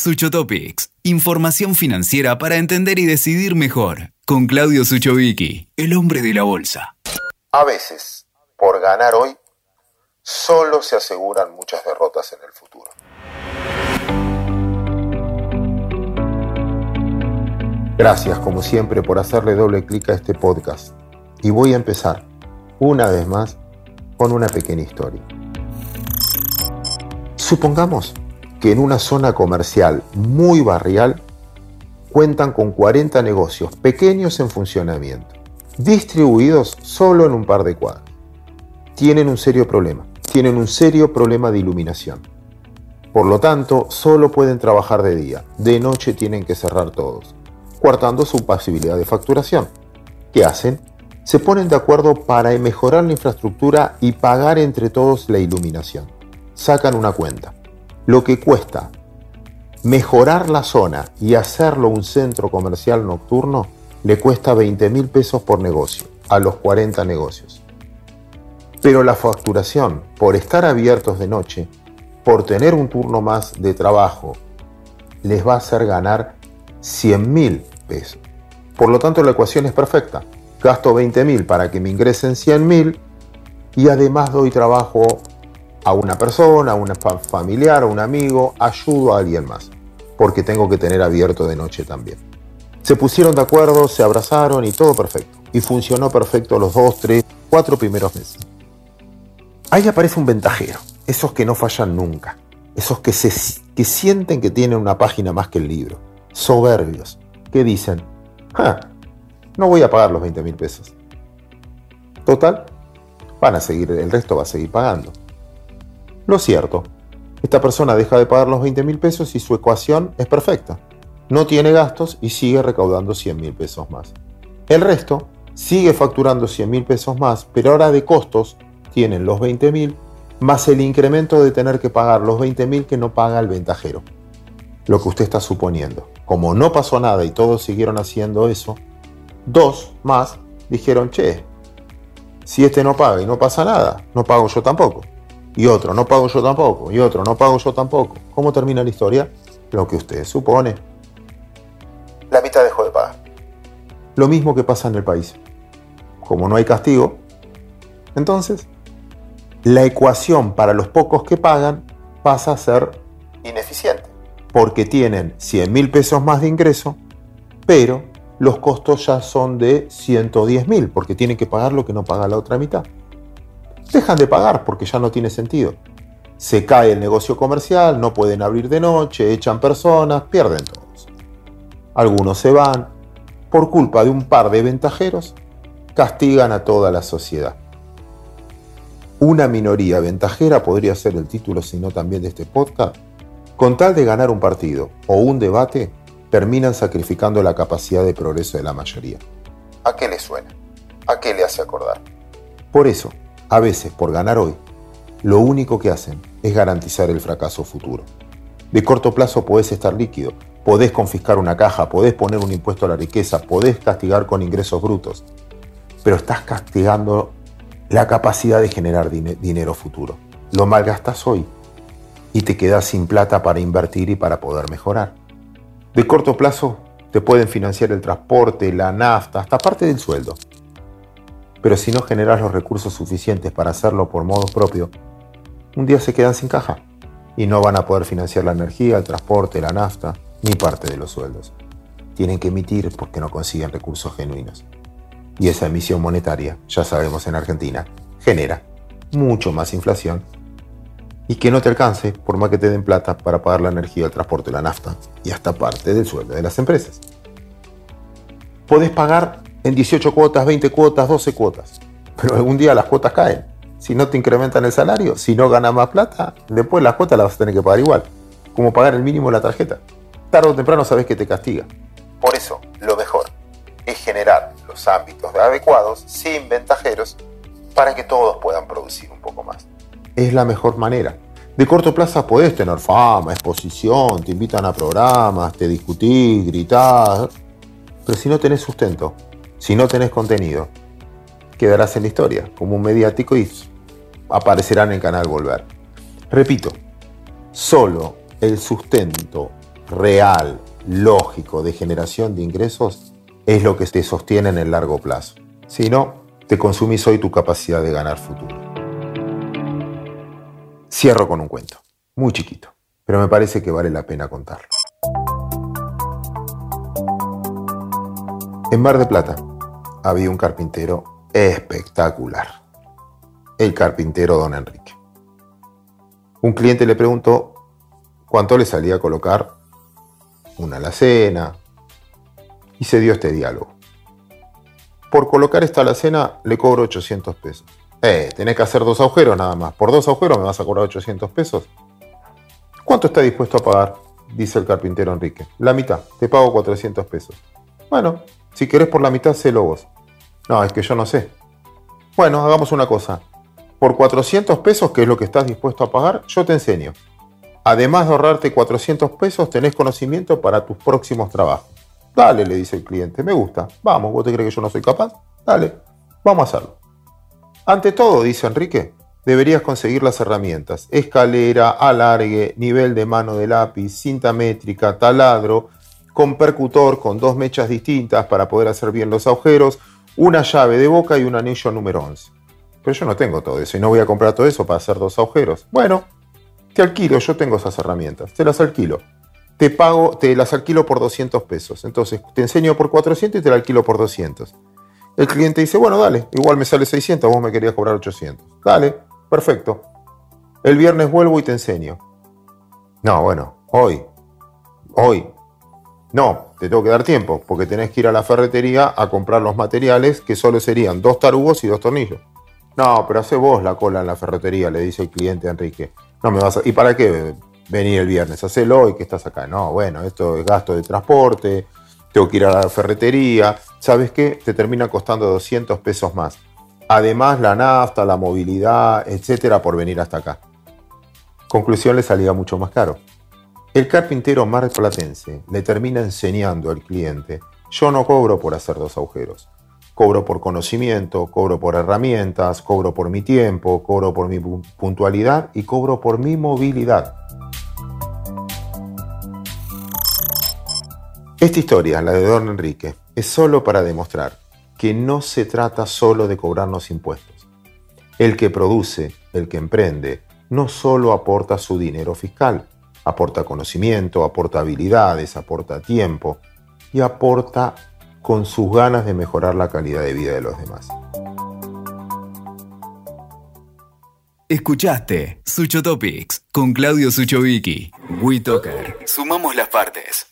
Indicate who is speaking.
Speaker 1: Sucho Topics, información financiera para entender y decidir mejor. Con Claudio Suchovicki, el hombre de la bolsa.
Speaker 2: A veces, por ganar hoy, solo se aseguran muchas derrotas en el futuro. Gracias, como siempre, por hacerle doble clic a este podcast. Y voy a empezar, una vez más, con una pequeña historia. Supongamos que en una zona comercial muy barrial cuentan con 40 negocios pequeños en funcionamiento, distribuidos solo en un par de cuadras. Tienen un serio problema, tienen un serio problema de iluminación. Por lo tanto, solo pueden trabajar de día, de noche tienen que cerrar todos, coartando su posibilidad de facturación. ¿Qué hacen? Se ponen de acuerdo para mejorar la infraestructura y pagar entre todos la iluminación. Sacan una cuenta lo que cuesta mejorar la zona y hacerlo un centro comercial nocturno le cuesta 20 mil pesos por negocio, a los 40 negocios. Pero la facturación, por estar abiertos de noche, por tener un turno más de trabajo, les va a hacer ganar 100 mil pesos. Por lo tanto, la ecuación es perfecta. Gasto 20 mil para que me ingresen 100 mil y además doy trabajo a una persona, a un familiar, a un amigo, ayudo a alguien más, porque tengo que tener abierto de noche también. Se pusieron de acuerdo, se abrazaron y todo perfecto. Y funcionó perfecto los dos, tres, cuatro primeros meses. Ahí aparece un ventajero, esos que no fallan nunca, esos que, se, que sienten que tienen una página más que el libro, soberbios, que dicen, no voy a pagar los 20 mil pesos. Total, van a seguir, el resto va a seguir pagando. Lo cierto, esta persona deja de pagar los 20 mil pesos y su ecuación es perfecta. No tiene gastos y sigue recaudando 100 mil pesos más. El resto sigue facturando 100 mil pesos más, pero ahora de costos tienen los 20 mil más el incremento de tener que pagar los 20 mil que no paga el ventajero. Lo que usted está suponiendo. Como no pasó nada y todos siguieron haciendo eso, dos más dijeron, che, si este no paga y no pasa nada, no pago yo tampoco y otro, no pago yo tampoco, y otro, no pago yo tampoco. ¿Cómo termina la historia? Lo que usted supone. La mitad dejó de pagar. Lo mismo que pasa en el país. Como no hay castigo, entonces la ecuación para los pocos que pagan pasa a ser ineficiente. Porque tienen 100 mil pesos más de ingreso, pero los costos ya son de 110 mil, porque tienen que pagar lo que no paga la otra mitad dejan de pagar porque ya no tiene sentido. Se cae el negocio comercial, no pueden abrir de noche, echan personas, pierden todos. Algunos se van, por culpa de un par de ventajeros, castigan a toda la sociedad. Una minoría ventajera podría ser el título, sino también de este podcast. Con tal de ganar un partido o un debate, terminan sacrificando la capacidad de progreso de la mayoría. ¿A qué le suena? ¿A qué le hace acordar? Por eso, a veces, por ganar hoy, lo único que hacen es garantizar el fracaso futuro. De corto plazo podés estar líquido, podés confiscar una caja, podés poner un impuesto a la riqueza, podés castigar con ingresos brutos, pero estás castigando la capacidad de generar dinero futuro. Lo malgastas hoy y te quedas sin plata para invertir y para poder mejorar. De corto plazo te pueden financiar el transporte, la nafta, hasta parte del sueldo. Pero si no generas los recursos suficientes para hacerlo por modo propio, un día se quedan sin caja y no van a poder financiar la energía, el transporte, la nafta, ni parte de los sueldos. Tienen que emitir porque no consiguen recursos genuinos. Y esa emisión monetaria, ya sabemos en Argentina, genera mucho más inflación y que no te alcance por más que te den plata para pagar la energía, el transporte, la nafta y hasta parte del sueldo de las empresas. Podés pagar en 18 cuotas, 20 cuotas, 12 cuotas. Pero algún día las cuotas caen. Si no te incrementan el salario, si no ganas más plata, después las cuotas las vas a tener que pagar igual. Como pagar el mínimo de la tarjeta. Tarde o temprano sabes que te castiga. Por eso, lo mejor es generar los ámbitos adecuados, sin ventajeros, para que todos puedan producir un poco más. Es la mejor manera. De corto plazo podés tener fama, exposición, te invitan a programas, te discutís, gritás. Pero si no tenés sustento, si no tenés contenido, quedarás en la historia como un mediático y aparecerá en el canal Volver. Repito, solo el sustento real, lógico de generación de ingresos es lo que te sostiene en el largo plazo. Si no, te consumís hoy tu capacidad de ganar futuro. Cierro con un cuento, muy chiquito, pero me parece que vale la pena contarlo. En Mar de Plata había un carpintero espectacular, el carpintero don Enrique. Un cliente le preguntó cuánto le salía a colocar una alacena y se dio este diálogo. Por colocar esta alacena le cobro 800 pesos. Eh, tenés que hacer dos agujeros nada más. Por dos agujeros me vas a cobrar 800 pesos. ¿Cuánto está dispuesto a pagar? Dice el carpintero Enrique. La mitad. Te pago 400 pesos. Bueno, si querés por la mitad, sélo vos. No, es que yo no sé. Bueno, hagamos una cosa. Por 400 pesos, que es lo que estás dispuesto a pagar, yo te enseño. Además de ahorrarte 400 pesos, tenés conocimiento para tus próximos trabajos. Dale, le dice el cliente, me gusta. Vamos, ¿vos te crees que yo no soy capaz? Dale, vamos a hacerlo. Ante todo, dice Enrique, deberías conseguir las herramientas. Escalera, alargue, nivel de mano de lápiz, cinta métrica, taladro, con percutor, con dos mechas distintas para poder hacer bien los agujeros, una llave de boca y un anillo número 11. Pero yo no tengo todo eso y no voy a comprar todo eso para hacer dos agujeros. Bueno, te alquilo, yo tengo esas herramientas, te las alquilo te pago, te las alquilo por 200 pesos. Entonces, te enseño por 400 y te la alquilo por 200. El cliente dice, bueno, dale, igual me sale 600, vos me querías cobrar 800. Dale, perfecto. El viernes vuelvo y te enseño. No, bueno, hoy, hoy. No, te tengo que dar tiempo, porque tenés que ir a la ferretería a comprar los materiales que solo serían dos tarugos y dos tornillos. No, pero hace vos la cola en la ferretería, le dice el cliente a Enrique. No me vas a... ¿Y para qué? venir el viernes, hacelo hoy que estás acá. No, bueno, esto es gasto de transporte, tengo que ir a la ferretería. ¿Sabes qué? Te termina costando 200 pesos más. Además, la nafta, la movilidad, etcétera, por venir hasta acá. Conclusión, le salía mucho más caro. El carpintero marplatense le termina enseñando al cliente: Yo no cobro por hacer dos agujeros. Cobro por conocimiento, cobro por herramientas, cobro por mi tiempo, cobro por mi puntualidad y cobro por mi movilidad. Esta historia, la de Don Enrique, es solo para demostrar que no se trata solo de cobrarnos impuestos. El que produce, el que emprende, no solo aporta su dinero fiscal, aporta conocimiento, aporta habilidades, aporta tiempo y aporta con sus ganas de mejorar la calidad de vida de los demás.
Speaker 1: Escuchaste Sucho Topics con Claudio Suchovicki. WeToker. Sumamos las partes.